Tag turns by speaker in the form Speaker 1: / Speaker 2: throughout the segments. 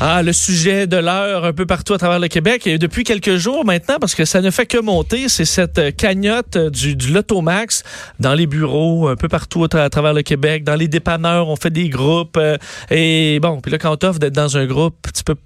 Speaker 1: Ah, le sujet de l'heure un peu partout à travers le Québec. Et depuis quelques jours maintenant, parce que ça ne fait que monter, c'est cette euh, cagnotte du, du Lotomax dans les bureaux, un peu partout à, travers le Québec, dans les dépanneurs, on fait des groupes. euh, et bon, puis là, quand t'offre d'être dans un groupe, tu peux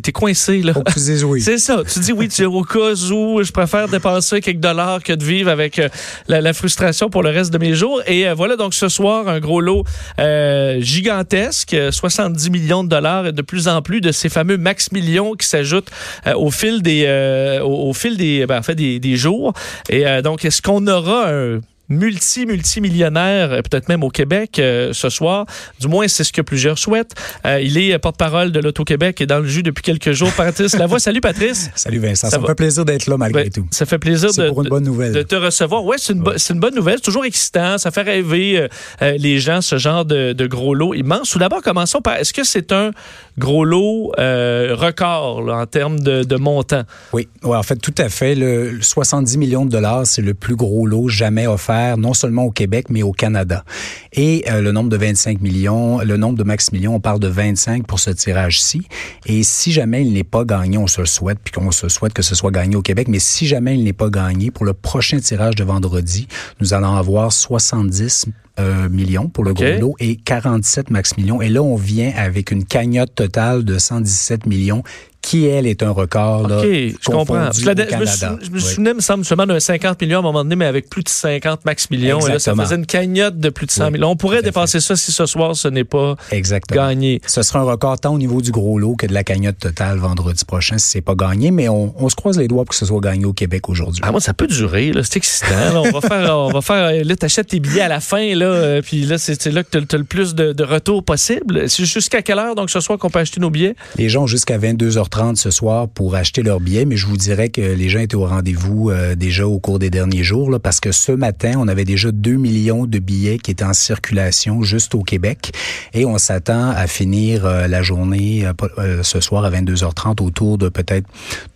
Speaker 1: t'es coincé, là.
Speaker 2: Tu dises oui.
Speaker 1: C'est ça. Tu dis oui, tu dis au cas où je préfère dépenser quelques dollars que de vivre avec euh, la, la frustration pour le reste de mes jours. Et euh, voilà donc ce soir un gros lot euh, gigantesque, euh, 70 millions de dollars et de plus en plus de ces fameux max millions qui s'ajoutent euh, au fil des euh, au, fil des ben, en fait des, des jours. Et euh, donc est-ce qu'on aura un multi multimillionnaire euh, peut-être même au Québec euh, ce soir du moins c'est ce que plusieurs souhaitent Euh, il est porte-parole de l'Auto-Québec et dans le jus depuis quelques jours Patrice Lavoie salut Patrice
Speaker 2: Salut Vincent,
Speaker 1: Ça
Speaker 2: ça, me
Speaker 1: va?
Speaker 2: fait plaisir d'être là malgré
Speaker 1: Ouais,
Speaker 2: tout.
Speaker 1: Ça fait plaisir
Speaker 2: C'est
Speaker 1: de,
Speaker 2: pour une bonne nouvelle.
Speaker 1: de te recevoir. Ouais, c'est une, bo- c'est une bonne nouvelle. C'est toujours excitant. Ça fait rêver euh, les gens, ce genre de, de gros lot immense. Tout d'abord, commençons par est-ce que c'est un gros lot record là, en termes de, de montant?
Speaker 2: Oui, ouais, en fait, tout à fait. Le, le 70 millions de dollars, c'est le plus gros lot jamais offert, non seulement au Québec, mais au Canada. Et euh, le nombre de 25 millions, le nombre de max millions, on parle de 25 pour ce tirage-ci. Et si jamais il n'est pas gagné, on se le souhaite, puis qu'on se souhaite que ce soit gagné au Québec, mais si jamais il n'est pas gagné, pour le prochain tirage de vendredi, nous allons avoir 70 euh, millions pour le gros lot et 47 max millions. Et là, on vient avec une cagnotte totale de 117 millions qui, elle, est un record. là,
Speaker 1: OK, je comprends. Je, la-
Speaker 2: au
Speaker 1: je me, sou- je me
Speaker 2: Oui.
Speaker 1: souvenais, me semble, seulement d'un 50 millions à un moment donné, mais avec plus de 50 max millions. Et là, ça faisait une cagnotte de plus de 100
Speaker 2: Oui,
Speaker 1: millions. On pourrait dépasser ça si ce soir, ce n'est pas
Speaker 2: Exactement.
Speaker 1: gagné.
Speaker 2: Ce sera un record tant au niveau du gros lot que de la cagnotte totale vendredi prochain si c'est pas gagné, mais on, on se croise les doigts pour que ce soit gagné au Québec aujourd'hui.
Speaker 1: Ah, moi, ça peut durer, là. C'est excitant. là. On va faire, on va faire, là, t'achètes tes billets à la fin, là, euh, puis là, c'est là que t'as as le plus de, de retour possible. C'est jusqu'à quelle heure, donc, ce soir, qu'on peut acheter nos billets?
Speaker 2: Les gens ont jusqu'à 22h30 ce soir pour acheter leurs billets, mais je vous dirais que les gens étaient au rendez-vous euh, déjà au cours des derniers jours, là, parce que ce matin, on avait déjà 2 millions de billets qui étaient en circulation juste au Québec, et on s'attend à finir euh, la journée euh, ce soir à 22h30 autour de peut-être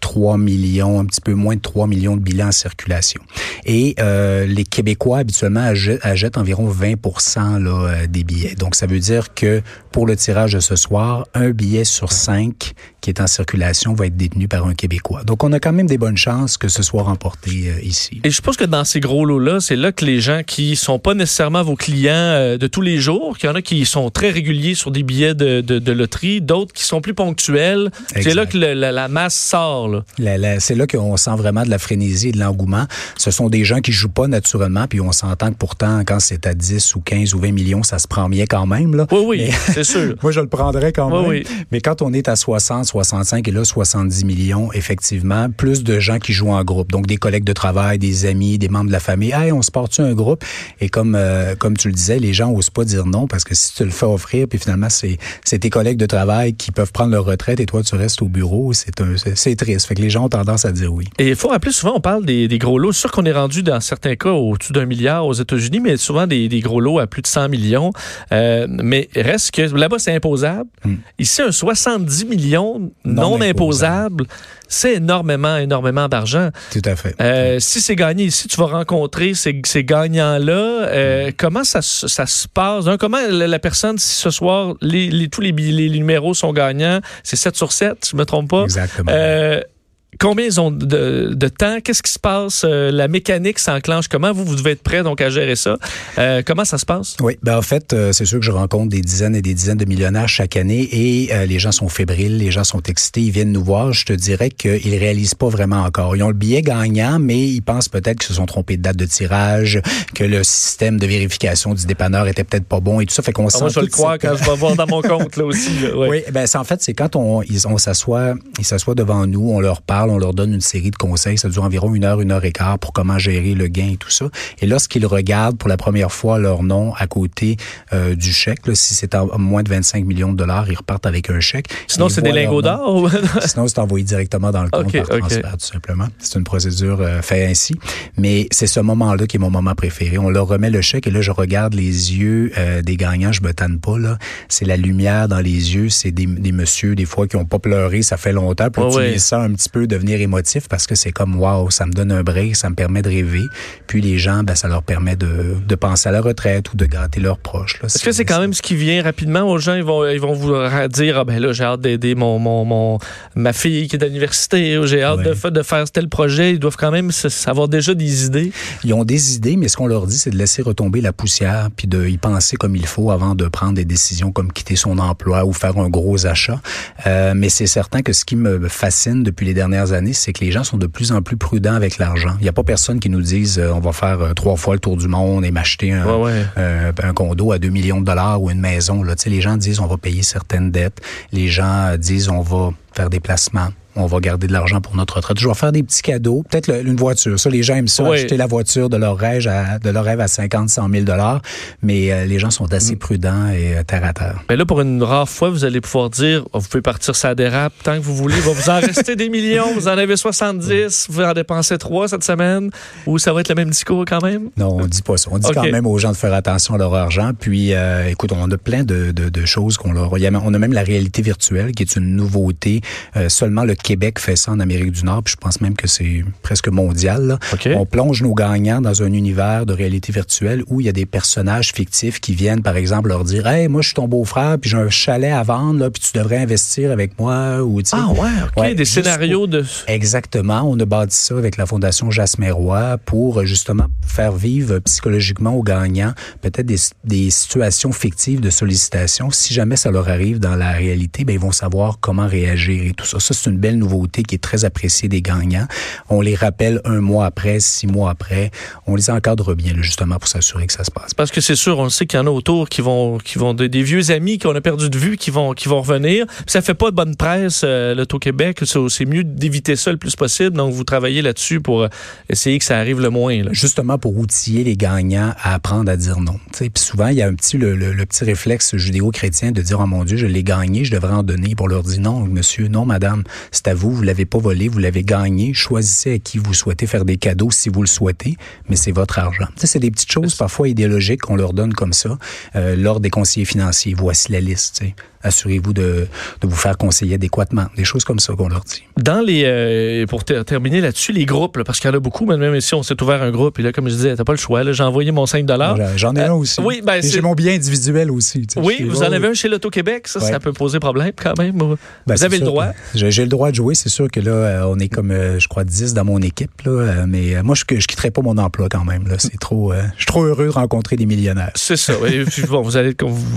Speaker 2: 3 millions, un petit peu moins de 3 millions de billets en circulation. Et les Québécois habituellement achètent, environ 20 là, des billets. Donc ça veut dire que pour le tirage de ce soir, un billet sur cinq qui est en circulation va être détenu par un Québécois. Donc on a quand même des bonnes chances que ce soit remporté euh, ici.
Speaker 1: Et je suppose que dans ces gros lots-là, c'est là que les gens qui sont pas nécessairement vos clients euh, de tous les jours, qu'il y en a qui sont très réguliers sur des billets de, de, de loterie, d'autres qui sont plus ponctuels. C'est là que le- la, la masse sort,
Speaker 2: c'est là qu'on sent vraiment de la frénésie et de l'engouement. Ce sont des gens qui jouent pas naturellement, puis on s'entend que pourtant, quand c'est à 10 ou 15 ou 20 millions, ça se prend bien quand même. Là.
Speaker 1: Oui, oui, c'est sûr.
Speaker 2: Moi, je le prendrais quand
Speaker 1: Oui,
Speaker 2: même.
Speaker 1: oui.
Speaker 2: Mais quand on est à 60, 65 et là 70 millions, effectivement, plus de gens qui jouent en groupe. Donc des collègues de travail, des amis, des membres de la famille. Hey, on se porte un groupe? Et comme euh, comme tu le disais, les gens osent pas dire non parce que si tu le fais offrir, puis finalement c'est c'est tes collègues de travail qui peuvent prendre leur retraite et toi tu restes au bureau, c'est un c'est- c'est triste. Fait que les gens ont tendance à dire oui.
Speaker 1: Et il faut rappeler, souvent, on parle des, des gros lots. C'est sûr qu'on est rendu, dans certains cas, au-dessus d'un milliard aux États-Unis, mais souvent des, des gros lots à plus de 100 millions. Euh, mais reste que là-bas, c'est imposable.
Speaker 2: Hmm.
Speaker 1: Ici, un 70 millions non,
Speaker 2: Non
Speaker 1: imposable, c'est énormément, énormément d'argent.
Speaker 2: Tout à fait.
Speaker 1: Euh, si c'est gagné ici, tu vas rencontrer ces, ces gagnants-là. Euh,
Speaker 2: Hmm.
Speaker 1: Comment ça, se- ça se passe? Comment la, la personne, si ce soir, les, les- tous les, numéros sont gagnants, c'est 7 sur 7, si je me trompe pas?
Speaker 2: Exactement.
Speaker 1: Euh, Combien ils ont de, de temps? Qu'est-ce qui se passe? Euh, la mécanique s'enclenche comment? Vous, vous devez être prêt donc à gérer ça. Euh, comment ça se passe?
Speaker 2: Oui, ben en fait, euh, c'est sûr que je rencontre des dizaines et des dizaines de millionnaires chaque année et les gens sont fébriles, les gens sont excités, ils viennent nous voir. Je te dirais qu'ils réalisent pas vraiment encore. Ils ont le billet gagnant, mais ils pensent peut-être qu'ils se sont trompés de date de tirage, que le système de vérification du dépanneur était peut-être pas bon et tout ça. Fait qu'on
Speaker 1: Ah,
Speaker 2: sent
Speaker 1: moi, je vais le croire
Speaker 2: cette-
Speaker 1: quand je vais voir dans mon compte là aussi. là, ouais.
Speaker 2: Oui, ben en fait c'est quand on ils- on s'assoit, ils s'assoient devant nous, on leur parle, parle, on leur donne une série de conseils. Ça dure environ une heure, une heure et quart pour comment gérer le gain et tout ça. Et lorsqu'ils regardent pour la première fois leur nom à côté euh, du chèque, là, si c'est à moins de 25 millions de dollars, ils repartent avec un chèque.
Speaker 1: Sinon, c'est des lingots d'or? ou-
Speaker 2: Sinon, c'est envoyé directement dans le compte par transfert, tout simplement. C'est une procédure euh, faite ainsi. Mais c'est ce moment-là qui est mon moment préféré. On leur remet le chèque et là, je regarde les yeux euh, des gagnants. Je me tanne pas, là. C'est la lumière dans les yeux. C'est des, des messieurs, des fois, qui ont pas pleuré. Ça fait longtemps. Puis tu
Speaker 1: ouais.
Speaker 2: sens un petit peu devenir émotifs parce que c'est comme, wow, ça me donne un break, ça me permet de rêver. Puis les gens, ben, ça leur permet de, de penser à la retraite ou de gâter leurs proches.
Speaker 1: Est-ce que c'est quand même ce qui vient rapidement aux gens? Ils vont, ils vont vous dire, ah ben là, j'ai hâte d'aider mon, mon, mon, ma fille qui est à l'université, ou j'ai hâte
Speaker 2: Ouais.
Speaker 1: de, de faire tel projet. Ils doivent quand même avoir déjà des idées.
Speaker 2: Ils ont des idées, mais ce qu'on leur dit, c'est de laisser retomber la poussière, puis de y penser comme il faut avant de prendre des décisions comme quitter son emploi ou faire un gros achat. Euh, mais c'est certain que ce qui me fascine depuis les dernières années, c'est que les gens sont de plus en plus prudents avec l'argent. Il n'y a pas personne qui nous dise euh, on va faire euh, trois fois le tour du monde et m'acheter un,
Speaker 1: Ouais, ouais.
Speaker 2: euh, un condo à 2 millions de dollars ou une maison. Là. Tu sais, Les gens disent on va payer certaines dettes. Les gens disent on va faire des placements. On va garder de l'argent pour notre retraite. Je vais faire des petits cadeaux. Peut-être une voiture. Ça, les gens aiment ça, acheter la voiture de leur rêve à, de leur rêve à 50, 100 000 dollars. Mais euh, les gens sont assez prudents et euh, terre à terre.
Speaker 1: Mais là, pour une rare fois, vous allez pouvoir dire, oh, vous pouvez partir ça dérape tant que vous voulez. Il va vous en rester des millions. Vous en avez 70. Vous en dépensez 3 cette semaine. Ou ça va être le même discours quand même?
Speaker 2: Non, on dit pas ça. On dit quand même aux gens de faire attention à leur argent. Puis, euh, écoute, on a plein de, de, de choses qu'on leur. On a même la réalité virtuelle qui est une nouveauté. Seulement le Québec fait ça en Amérique du Nord. Puis je pense même que c'est presque mondial. là. On plonge nos gagnants dans un univers de réalité virtuelle où il y a des personnages fictifs qui viennent, par exemple, leur dire Hey, moi, je suis ton beau-frère, puis j'ai un chalet à vendre, là, puis tu devrais investir avec moi. Ou.
Speaker 1: Ah ouais, OK.
Speaker 2: Ouais,
Speaker 1: des scénarios de...
Speaker 2: Exactement. On a bâti ça avec la Fondation Jasmeroy pour euh, justement faire vivre psychologiquement aux gagnants peut-être des, des situations fictives de sollicitation. Si jamais ça leur arrive dans la réalité, ben, ils vont savoir comment réagir et tout ça. Ça, c'est une belle nouveauté qui est très appréciée des gagnants. On les rappelle un mois après, six mois après. On les encadre bien, là, justement, pour s'assurer que ça se passe.
Speaker 1: Parce que c'est sûr, on le sait qu'il y en a autour qui vont, qui vont des, des vieux amis qu'on a perdu de vue, qui vont, qui vont revenir. Puis ça fait pas de bonne presse, euh, l'Auto-Québec. C'est c'est mieux d'éviter ça le plus possible. Donc, vous travaillez là-dessus pour euh, essayer que ça arrive le moins. là.
Speaker 2: justement pour outiller les gagnants à apprendre à dire non. Puis souvent, il y a un petit le, le- le petit réflexe judéo-chrétien de dire oh mon Dieu, je l'ai gagné, je devrais en donner. Pour leur dire non, monsieur, non, madame, c'est à vous, vous l'avez pas volé, vous l'avez gagné. Choisissez à qui vous souhaitez faire des cadeaux si vous le souhaitez, mais c'est votre argent. Sais, c'est des petites choses parfois idéologiques qu'on leur donne comme ça euh, lors des conseillers financiers. Voici la liste. Assurez-vous de, de vous faire conseiller adéquatement. Des choses comme ça qu'on leur dit.
Speaker 1: Dans les euh, pour ter- terminer là-dessus, les groupes, là, parce qu'il y en a beaucoup, mais même ici, on s'est ouvert un groupe, et là, comme je disais, t'as pas le choix. J'ai envoyé mon 5
Speaker 2: J'en- ai un aussi.
Speaker 1: Oui, ben,
Speaker 2: j'ai mon bien individuel aussi.
Speaker 1: Oui, vous en avez un chez l'Auto-Québec, ça,
Speaker 2: Ouais.
Speaker 1: ça peut poser problème quand même.
Speaker 2: Ben,
Speaker 1: vous avez le droit.
Speaker 2: j'ai le droit jouer. C'est sûr que là, euh, on est comme, euh, je crois, 10 dans mon équipe. Là, euh, mais moi, je, je quitterai pas mon emploi quand même. là. C'est trop. je suis trop heureux de rencontrer des millionnaires.
Speaker 1: C'est ça. oui. Puis bon, vous allez,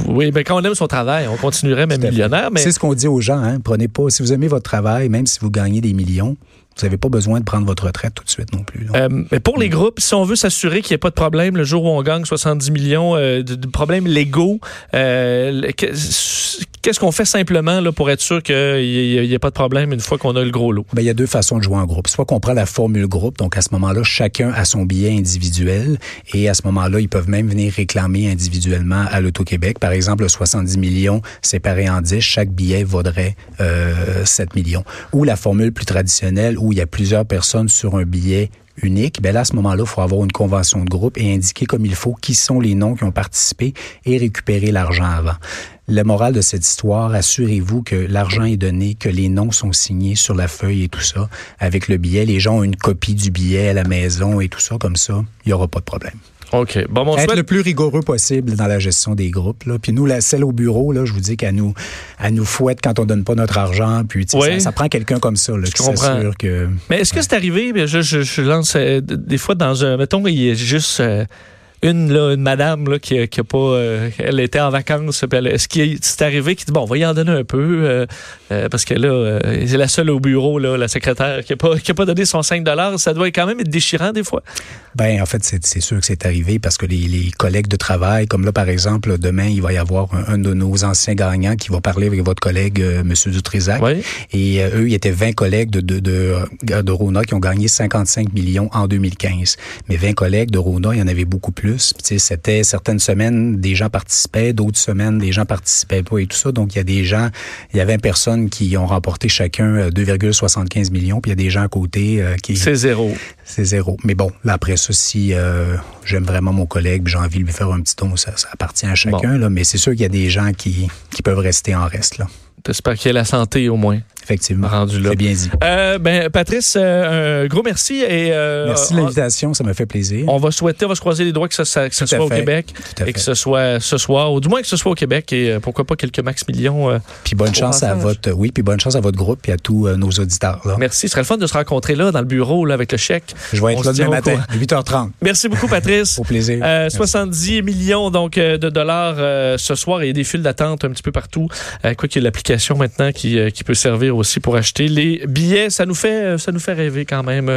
Speaker 1: oui, ben quand on aime son travail, on continuerait même millionnaire, mais
Speaker 2: C'est ce qu'on dit aux gens. Hein, prenez pas. Si vous aimez votre travail, même si vous gagnez des millions, vous n'avez pas besoin de prendre votre retraite tout de suite non plus.
Speaker 1: Euh, mais pour les groupes, si on veut s'assurer qu'il n'y ait pas de problème le jour où on gagne 70 millions euh, de, de problèmes légaux, euh, qu'est-ce qu'on fait simplement là, pour être sûr qu'il n'y ait pas de problème une fois qu'on a le gros lot?
Speaker 2: Ben, il y a deux façons de jouer en groupe. Soit qu'on prend la formule groupe, donc à ce moment-là, chacun a son billet individuel et à ce moment-là, ils peuvent même venir réclamer individuellement à l'Auto-Québec. Par exemple, 70 millions séparés en 10, chaque billet vaudrait euh, 7 millions. Ou la formule plus traditionnelle où il y a plusieurs personnes sur un billet unique, ben là, à ce moment-là, il faut avoir une convention de groupe et indiquer comme il faut qui sont les noms qui ont participé et récupérer l'argent avant. La morale de cette histoire, assurez-vous que l'argent est donné, que les noms sont signés sur la feuille et tout ça. Avec le billet, les gens ont une copie du billet à la maison et tout ça, comme ça, il n'y aura pas de problème.
Speaker 1: OK. Bon, on
Speaker 2: Être le plus rigoureux possible dans la gestion des groupes. Là. Puis nous, la celle au bureau, là, je vous dis qu'elle nous, elle nous fouette quand on donne pas notre argent. Puis
Speaker 1: Oui.
Speaker 2: ça, ça prend quelqu'un comme ça là, qui
Speaker 1: comprends.
Speaker 2: s'assure que...
Speaker 1: Mais est-ce que c'est arrivé, je, je, je lance euh, des fois dans un, mettons, il est juste... euh, une, là, une madame là, qui, qui a pas. euh, elle était en vacances. Puis elle, ce qui est, c'est arrivé qui dit bon, on va y en donner un peu. euh, euh, parce que là, euh, c'est la seule au bureau, là, la secrétaire, qui n'a pas, qui a pas donné son 5 Ça doit quand même être déchirant des fois.
Speaker 2: Ben, en fait, c'est sûr que c'est arrivé parce que les, les collègues de travail, comme là, par exemple, demain, il va y avoir un, un de nos anciens gagnants qui va parler avec votre collègue, euh, M. Dutrisac.
Speaker 1: Oui.
Speaker 2: Et eux, il y était 20 collègues de, de, de, de Rona qui ont gagné 55 millions en 2015. Mais 20 collègues de Rona, il y en avait beaucoup plus. C'était certaines semaines, des gens participaient, d'autres semaines, des gens participaient pas et tout ça. Donc, il y a des gens, il y a 20 personnes qui ont remporté chacun euh, 2,75 millions. Puis, il y a des gens à côté euh, qui...
Speaker 1: C'est zéro.
Speaker 2: C'est zéro. Mais bon, là, après ça, si euh, j'aime vraiment mon collègue, puis j'ai envie de lui faire un petit don, ça, ça appartient à chacun. Là, mais c'est sûr qu'il y a des gens qui, qui peuvent rester en reste. Là.
Speaker 1: J'espère qu'il y a la santé au moins.
Speaker 2: Effectivement.
Speaker 1: Rendu là.
Speaker 2: C'est bien dit.
Speaker 1: Euh, ben, Patrice, euh, un gros merci. Et, euh,
Speaker 2: Merci de
Speaker 1: on-
Speaker 2: l'invitation, ça m'a fait plaisir.
Speaker 1: On va souhaiter, on va se croiser les doigts que ça, ça- que ce soit au. Québec
Speaker 2: Tout à
Speaker 1: et que ce soit ce soir, ou du moins que ce soit au Québec et pourquoi pas quelques max millions.
Speaker 2: Puis bonne chance à votre, oui, puis bonne chance à votre groupe et à tous nos auditeurs. Là.
Speaker 1: Merci. Ce serait le fun de se rencontrer là, dans le bureau, là, avec le chèque.
Speaker 2: Je vais
Speaker 1: On
Speaker 2: être
Speaker 1: se
Speaker 2: là demain matin,
Speaker 1: courant.
Speaker 2: 8h30.
Speaker 1: Merci beaucoup, Patrice.
Speaker 2: Au plaisir.
Speaker 1: Euh,
Speaker 2: Merci.
Speaker 1: 70 millions donc de dollars ce soir et des files d'attente un petit peu partout. Quoi qu'il y ait l'application maintenant qui, qui peut servir aussi pour acheter les billets, ça nous fait ça nous fait rêver quand même.